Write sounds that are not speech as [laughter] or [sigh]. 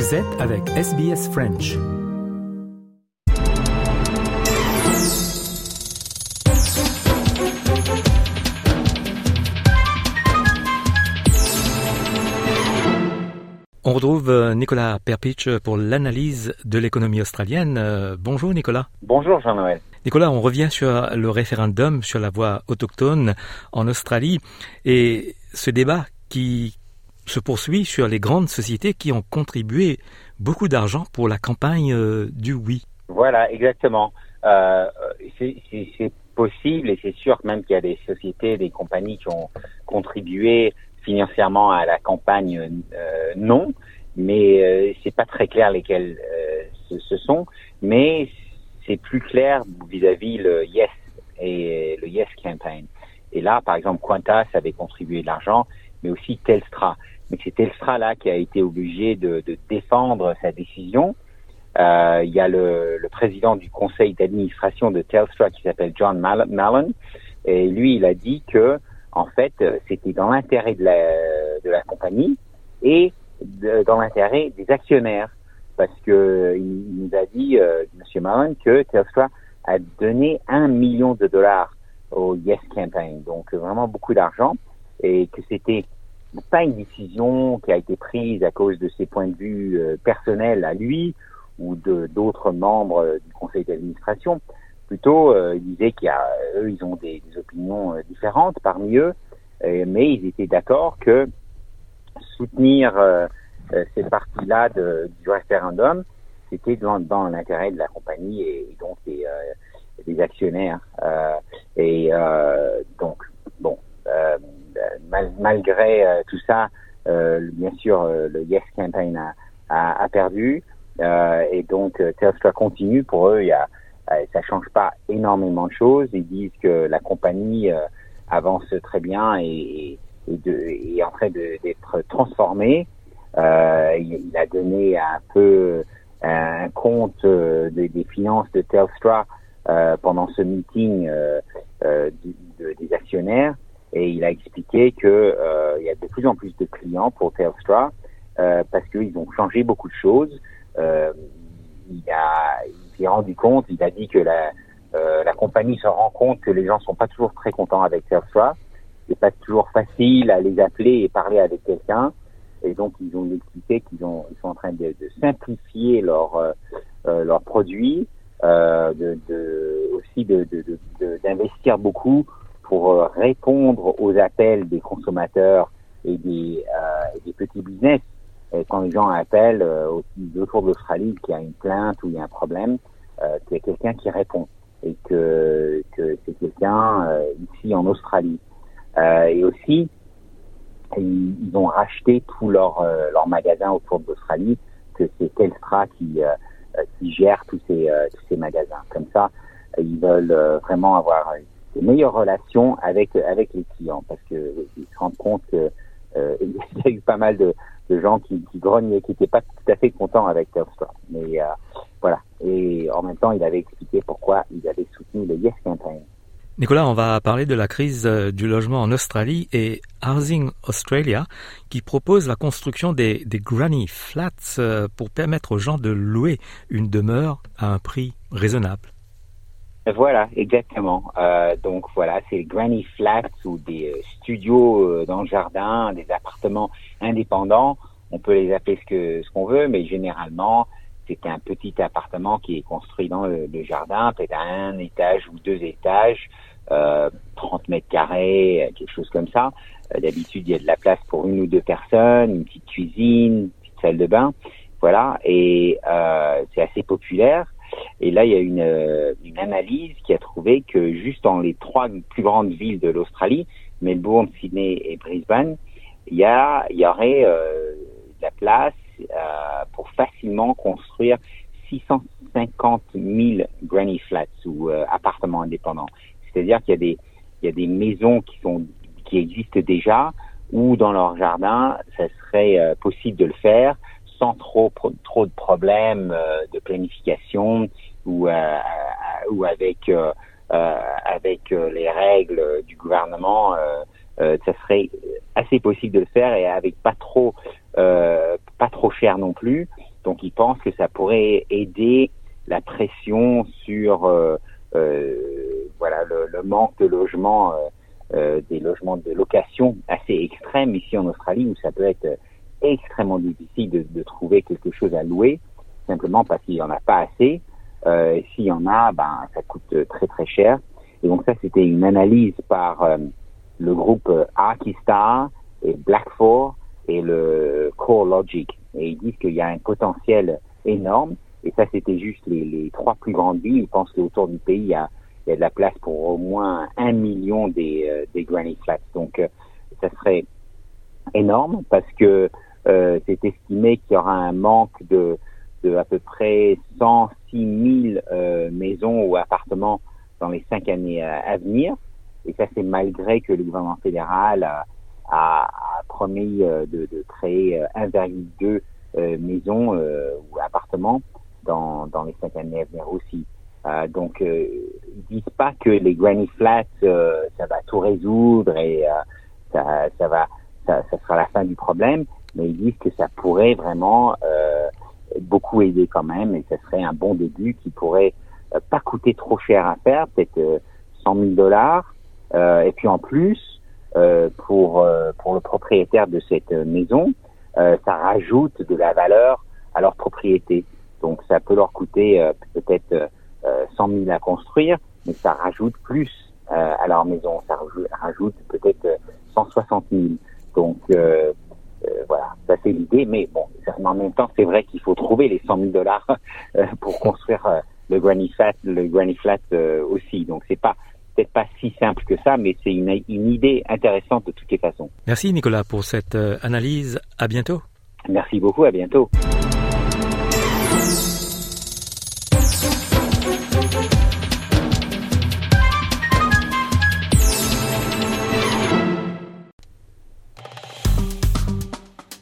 Vous êtes avec SBS French. On retrouve euh, Nicolas Perpich pour l'analyse de l'économie australienne. Euh, bonjour Nicolas. Bonjour Jean-Noël. Nicolas, on revient sur le référendum sur la voie autochtone en Australie et ce débat qui se poursuit sur les grandes sociétés qui ont contribué beaucoup d'argent pour la campagne euh, du oui. Voilà, exactement. c'est possible et c'est sûr même qu'il y a des sociétés, des compagnies qui ont contribué financièrement à la campagne, euh, non, mais euh, c'est pas très clair lesquels euh, ce, sont, mais c'est plus clair vis-à-vis le Yes et le Yes Campaign. Et là, par exemple, Qantas avait contribué de l'argent, mais aussi Telstra. Mais c'est Telstra là qui a été obligé de, de défendre sa décision. Euh, il y a le, le président du conseil d'administration de Telstra qui s'appelle John Mallon, et lui, il a dit que en fait, c'était dans l'intérêt de la, de la compagnie et dans l'intérêt des actionnaires. Parce que il, nous a dit, euh, M. Malone, que Tesla a donné un million de dollars au Yes Campaign. Donc, vraiment beaucoup d'argent. Et que c'était pas une décision qui a été prise à cause de ses points de vue euh, personnels à lui ou de d'autres membres du conseil d'administration, plutôt, euh, ils disaient qu'il y a, eux, ils ont des, des opinions euh, différentes parmi eux, mais ils étaient d'accord que soutenir euh, euh cette partie-là du référendum, c'était dans, dans l'intérêt de la compagnie et, donc des, des actionnaires. et donc, mal, malgré tout ça, bien sûr, le Yes Campaign a, perdu. et donc, Tesla continue. Pour eux, il y a euh, ça change pas énormément de choses. Ils disent que la compagnie euh, avance très bien et, est en train d'être transformée. Euh, il, a donné un peu un compte des, finances de Telstra euh, pendant ce meeting euh, des actionnaires et il a expliqué que il y a de plus en plus de clients pour Telstra parce qu'ils ont changé beaucoup de choses. il a s'est rendu compte, il a dit que la, euh, la compagnie se rend compte que les gens sont pas toujours très contents avec Telstra. C'est pas toujours facile à les appeler et parler avec quelqu'un. Et donc, ils ont expliqué qu'ils ont, ils sont en train de, de simplifier leurs euh, euh leurs produits, euh, de, de, aussi de, d'investir beaucoup pour euh, répondre aux appels des consommateurs et des, euh, petits business. Quand les gens appellent euh, autour de l'Australie qu'il y a une plainte ou il y a un problème, qu'il y a quelqu'un qui répond et que, que c'est quelqu'un ici en Australie. Et aussi, ils, ont racheté tous leurs leurs magasins autour de l'Australie, que c'est Telstra qui qui gère tous ces tous ces magasins. Comme ça, ils veulent vraiment avoir de meilleures relations avec avec les clients parce que ils se rendent compte que euh, [laughs] il y a eu pas mal de, de gens qui, qui grognaient, qui n'étaient pas tout à fait contents avec Telstra. Mais euh, voilà. Et en même temps, il avait expliqué pourquoi il avait soutenu le Yes Campaign. Nicolas, on va parler de la crise euh, du logement en Australie et Housing Australia qui propose la construction des, des granny flats euh, pour permettre aux gens de louer une demeure à un prix raisonnable. Voilà, exactement. Euh, donc voilà, c'est granny flats ou des euh, studios euh, dans le jardin, des appartements indépendants. On peut les appeler ce que ce qu'on veut, mais généralement c'est un petit appartement qui est construit dans le, jardin, peut-être à un étage ou deux étages, euh, 30 mètres carrés, quelque chose comme ça. D'habitude, il y a de la place pour une ou deux personnes, une petite cuisine, une petite salle de bain, voilà. Et c'est assez populaire. Et là, il y a une, euh, une analyse qui a trouvé que juste dans les trois plus grandes villes de l'Australie, Melbourne, Sydney et Brisbane, il y, a, il y aurait euh, de la place euh, pour facilement construire 650 000 granny flats ou euh, appartements indépendants. C'est-à-dire qu'il y a des il y a des maisons qui sont qui existent déjà ou dans leur jardin, ça serait euh, possible de le faire sans trop trop de problèmes euh, de planification ou euh, euh, avec avec les règles du gouvernement, ça serait assez possible de le faire et avec pas trop pas trop cher non plus. Donc ils pensent que ça pourrait aider la pression sur voilà le, le, manque de logements, des logements de location assez extrêmes ici en Australie où ça peut être extrêmement difficile de, de trouver quelque chose à louer simplement parce qu'il n'y en a pas assez. et s'il y en a, ben ça coûte très très cher. Et donc ça, c'était une analyse par le groupe Arkistar et Blackfour et le Core Logic. Et ils disent qu'il y a un potentiel énorme. Et ça, c'était juste les, les, trois plus grandes villes. Ils pensent qu'autour du pays, il y, a, il y a, de la place pour au moins un million des, euh, des Granny Flats. Donc, euh, ça serait énorme parce que euh, c'est estimé qu'il y aura un manque de, de à peu près 106 000 euh, maisons ou appartements dans les cinq années à venir. Et ça, c'est malgré que le gouvernement fédéral a, a, a promis euh, de, de créer 1,2 euh, euh, maisons ou appartements dans, dans les cinq années à venir aussi. Euh, donc, euh, ils disent pas que les granny flats, euh, ça va tout résoudre et ça, ça va, ça, ça, sera la fin du problème, mais ils disent que ça pourrait vraiment beaucoup aider quand même et ça serait un bon début qui pourrait pas coûter trop cher à faire, peut-être 100 000 dollars. et puis en plus, euh, pour euh, pour le propriétaire de cette maison, euh, ça rajoute de la valeur à leur propriété. Donc ça peut leur coûter peut-être 100 000 à construire, mais ça rajoute plus à leur maison. Ça rajoute peut-être 160 000. Donc euh, voilà, ça c'est l'idée. Mais bon, en même temps, c'est vrai qu'il faut trouver les 100 000 dollars [laughs] pour construire le granny flat, le granny flat aussi. Donc c'est pas peut-être pas si simple que ça, mais c'est une, une, idée intéressante de toutes les façons. Merci Nicolas pour cette euh, analyse. À bientôt. Merci beaucoup. À bientôt.